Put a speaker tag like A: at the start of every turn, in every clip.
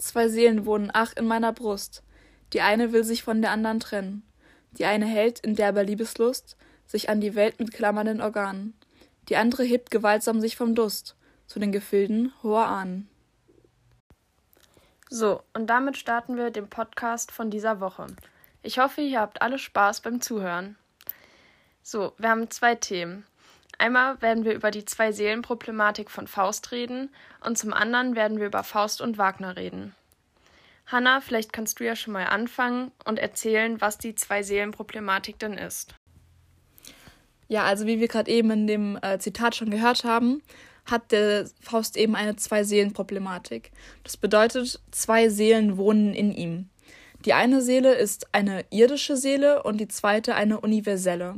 A: Zwei Seelen wohnen ach in meiner Brust. Die eine will sich von der anderen trennen. Die eine hält in derber Liebeslust sich an die Welt mit klammernden Organen. Die andere hebt gewaltsam sich vom Dust zu den Gefilden hoher Ahnen.
B: So, und damit starten wir den Podcast von dieser Woche. Ich hoffe, ihr habt alle Spaß beim Zuhören. So, wir haben zwei Themen. Einmal werden wir über die Zwei-Seelen-Problematik von Faust reden und zum anderen werden wir über Faust und Wagner reden. Hanna, vielleicht kannst du ja schon mal anfangen und erzählen, was die Zwei-Seelen-Problematik denn ist.
A: Ja, also wie wir gerade eben in dem äh, Zitat schon gehört haben, hat der Faust eben eine Zwei-Seelen-Problematik. Das bedeutet, zwei Seelen wohnen in ihm. Die eine Seele ist eine irdische Seele und die zweite eine universelle.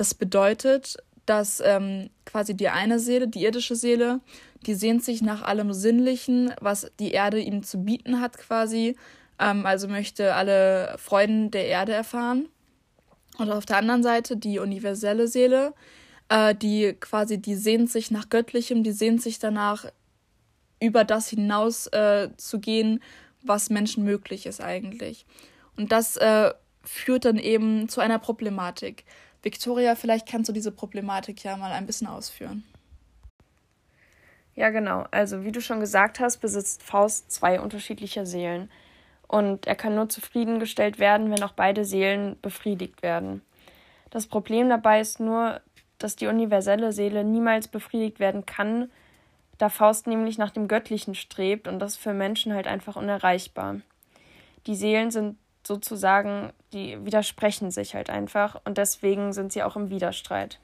A: Das bedeutet, dass ähm, quasi die eine Seele, die irdische Seele, die sehnt sich nach allem Sinnlichen, was die Erde ihm zu bieten hat, quasi. Ähm, also möchte alle Freuden der Erde erfahren. Und auf der anderen Seite die universelle Seele, äh, die quasi, die sehnt sich nach Göttlichem, die sehnt sich danach, über das hinaus äh, zu gehen, was Menschen möglich ist eigentlich. Und das äh, führt dann eben zu einer Problematik. Victoria, vielleicht kannst du diese Problematik ja mal ein bisschen ausführen.
B: Ja, genau. Also, wie du schon gesagt hast, besitzt Faust zwei unterschiedliche Seelen. Und er kann nur zufriedengestellt werden, wenn auch beide Seelen befriedigt werden. Das Problem dabei ist nur, dass die universelle Seele niemals befriedigt werden kann, da Faust nämlich nach dem Göttlichen strebt und das für Menschen halt einfach unerreichbar. Die Seelen sind sozusagen, die widersprechen sich halt einfach und deswegen sind sie auch im Widerstreit.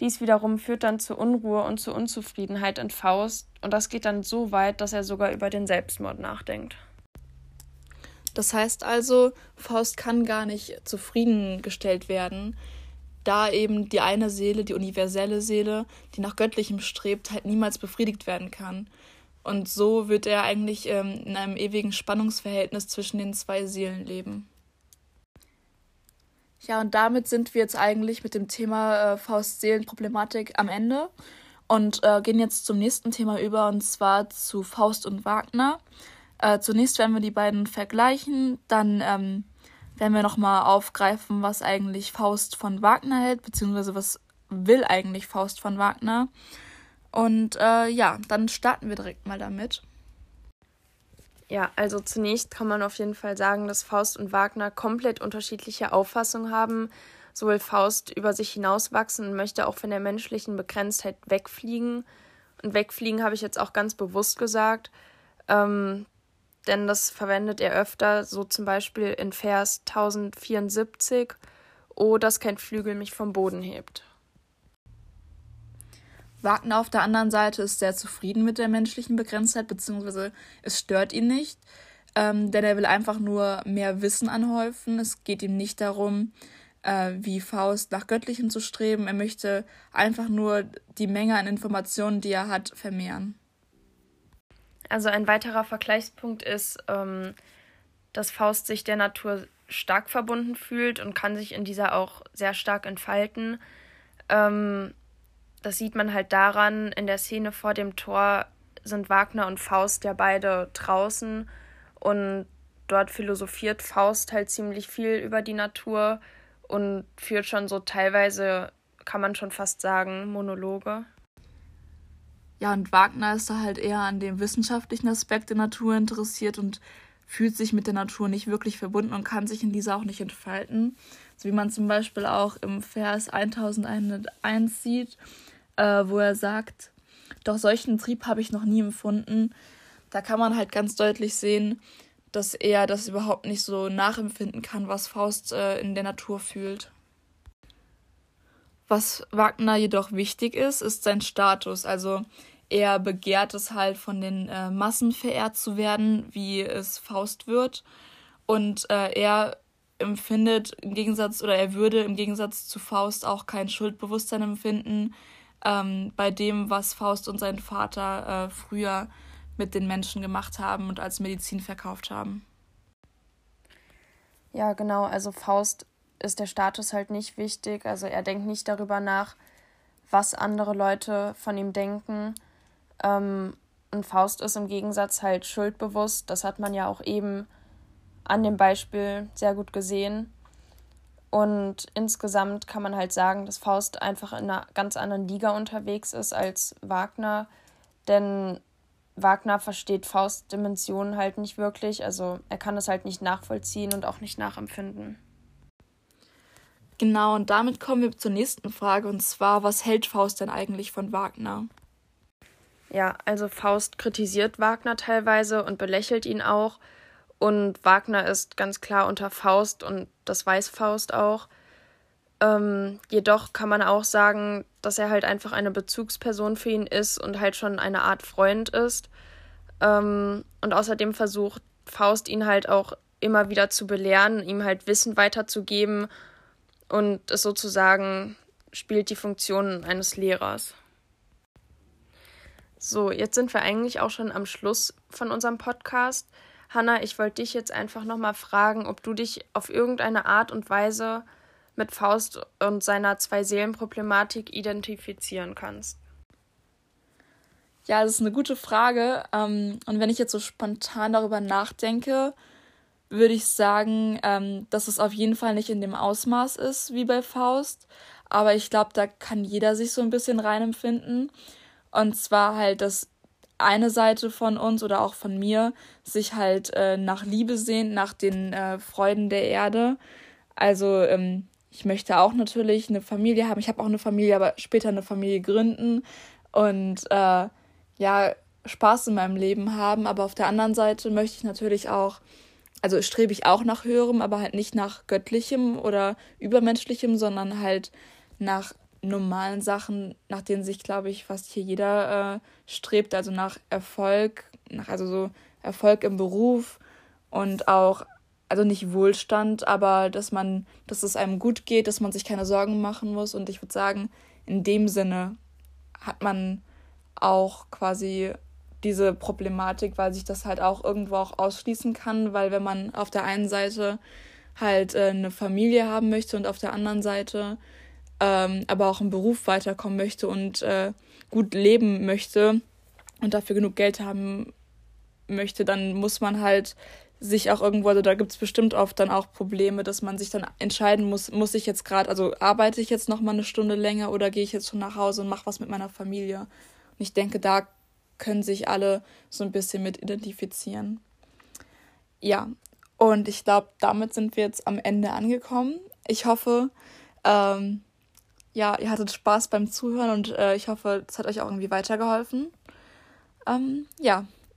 B: Dies wiederum führt dann zu Unruhe und zu Unzufriedenheit in Faust und das geht dann so weit, dass er sogar über den Selbstmord nachdenkt.
A: Das heißt also, Faust kann gar nicht zufriedengestellt werden, da eben die eine Seele, die universelle Seele, die nach Göttlichem strebt, halt niemals befriedigt werden kann. Und so wird er eigentlich ähm, in einem ewigen Spannungsverhältnis zwischen den zwei Seelen leben. Ja, und damit sind wir jetzt eigentlich mit dem Thema äh, Faust-Seelen-Problematik am Ende und äh, gehen jetzt zum nächsten Thema über, und zwar zu Faust und Wagner. Äh, zunächst werden wir die beiden vergleichen, dann ähm, werden wir nochmal aufgreifen, was eigentlich Faust von Wagner hält, beziehungsweise was will eigentlich Faust von Wagner. Und äh, ja, dann starten wir direkt mal damit.
B: Ja, also zunächst kann man auf jeden Fall sagen, dass Faust und Wagner komplett unterschiedliche Auffassungen haben. So will Faust über sich hinauswachsen und möchte auch von der menschlichen Begrenztheit wegfliegen. Und wegfliegen habe ich jetzt auch ganz bewusst gesagt, ähm, denn das verwendet er öfter, so zum Beispiel in Vers 1074, Oh, dass kein Flügel mich vom Boden hebt.
A: Wagner auf der anderen Seite ist sehr zufrieden mit der menschlichen Begrenztheit, beziehungsweise es stört ihn nicht, ähm, denn er will einfach nur mehr Wissen anhäufen. Es geht ihm nicht darum, äh, wie Faust nach Göttlichen zu streben. Er möchte einfach nur die Menge an Informationen, die er hat, vermehren.
B: Also ein weiterer Vergleichspunkt ist, ähm, dass Faust sich der Natur stark verbunden fühlt und kann sich in dieser auch sehr stark entfalten. Ähm, das sieht man halt daran, in der Szene vor dem Tor sind Wagner und Faust ja beide draußen und dort philosophiert Faust halt ziemlich viel über die Natur und führt schon so teilweise, kann man schon fast sagen, Monologe.
A: Ja, und Wagner ist da halt eher an dem wissenschaftlichen Aspekt der Natur interessiert und fühlt sich mit der Natur nicht wirklich verbunden und kann sich in dieser auch nicht entfalten. So wie man zum Beispiel auch im Vers 1101 sieht, äh, wo er sagt, doch solchen Trieb habe ich noch nie empfunden. Da kann man halt ganz deutlich sehen, dass er das überhaupt nicht so nachempfinden kann, was Faust äh, in der Natur fühlt. Was Wagner jedoch wichtig ist, ist sein Status. Also er begehrt es halt von den äh, Massen verehrt zu werden, wie es Faust wird. Und äh, er empfindet im Gegensatz oder er würde im Gegensatz zu Faust auch kein Schuldbewusstsein empfinden ähm, bei dem, was Faust und sein Vater äh, früher mit den Menschen gemacht haben und als Medizin verkauft haben.
B: Ja, genau. Also Faust ist der Status halt nicht wichtig. Also er denkt nicht darüber nach, was andere Leute von ihm denken. Ähm, Und Faust ist im Gegensatz halt schuldbewusst. Das hat man ja auch eben an dem Beispiel sehr gut gesehen. Und insgesamt kann man halt sagen, dass Faust einfach in einer ganz anderen Liga unterwegs ist als Wagner. Denn Wagner versteht Faust Dimensionen halt nicht wirklich. Also er kann es halt nicht nachvollziehen und auch nicht nachempfinden.
A: Genau, und damit kommen wir zur nächsten Frage, und zwar, was hält Faust denn eigentlich von Wagner?
B: Ja, also Faust kritisiert Wagner teilweise und belächelt ihn auch. Und Wagner ist ganz klar unter Faust und das weiß Faust auch. Ähm, jedoch kann man auch sagen, dass er halt einfach eine Bezugsperson für ihn ist und halt schon eine Art Freund ist. Ähm, und außerdem versucht Faust ihn halt auch immer wieder zu belehren, ihm halt Wissen weiterzugeben und es sozusagen spielt die Funktion eines Lehrers. So, jetzt sind wir eigentlich auch schon am Schluss von unserem Podcast. Hanna, ich wollte dich jetzt einfach nochmal fragen, ob du dich auf irgendeine Art und Weise mit Faust und seiner Zwei-Seelen-Problematik identifizieren kannst.
A: Ja, das ist eine gute Frage. Ähm, und wenn ich jetzt so spontan darüber nachdenke, würde ich sagen, ähm, dass es auf jeden Fall nicht in dem Ausmaß ist wie bei Faust. Aber ich glaube, da kann jeder sich so ein bisschen reinempfinden. Und zwar halt, dass eine Seite von uns oder auch von mir sich halt äh, nach Liebe sehnt, nach den äh, Freuden der Erde. Also ähm, ich möchte auch natürlich eine Familie haben. Ich habe auch eine Familie, aber später eine Familie gründen und äh, ja, Spaß in meinem Leben haben. Aber auf der anderen Seite möchte ich natürlich auch also strebe ich auch nach höherem, aber halt nicht nach göttlichem oder übermenschlichem, sondern halt nach normalen Sachen, nach denen sich, glaube ich, fast hier jeder äh, strebt, also nach Erfolg, nach also so Erfolg im Beruf und auch, also nicht Wohlstand, aber dass man, dass es einem gut geht, dass man sich keine Sorgen machen muss. Und ich würde sagen, in dem Sinne hat man auch quasi diese Problematik, weil sich das halt auch irgendwo auch ausschließen kann, weil wenn man auf der einen Seite halt äh, eine Familie haben möchte und auf der anderen Seite ähm, aber auch im Beruf weiterkommen möchte und äh, gut leben möchte und dafür genug Geld haben möchte, dann muss man halt sich auch irgendwo, also da gibt es bestimmt oft dann auch Probleme, dass man sich dann entscheiden muss, muss ich jetzt gerade, also arbeite ich jetzt noch mal eine Stunde länger oder gehe ich jetzt schon nach Hause und mache was mit meiner Familie. Und ich denke, da können sich alle so ein bisschen mit identifizieren. Ja, und ich glaube, damit sind wir jetzt am Ende angekommen. Ich hoffe, ähm, ja, ihr hattet Spaß beim Zuhören und äh, ich hoffe, es hat euch auch irgendwie weitergeholfen. Ähm, ja,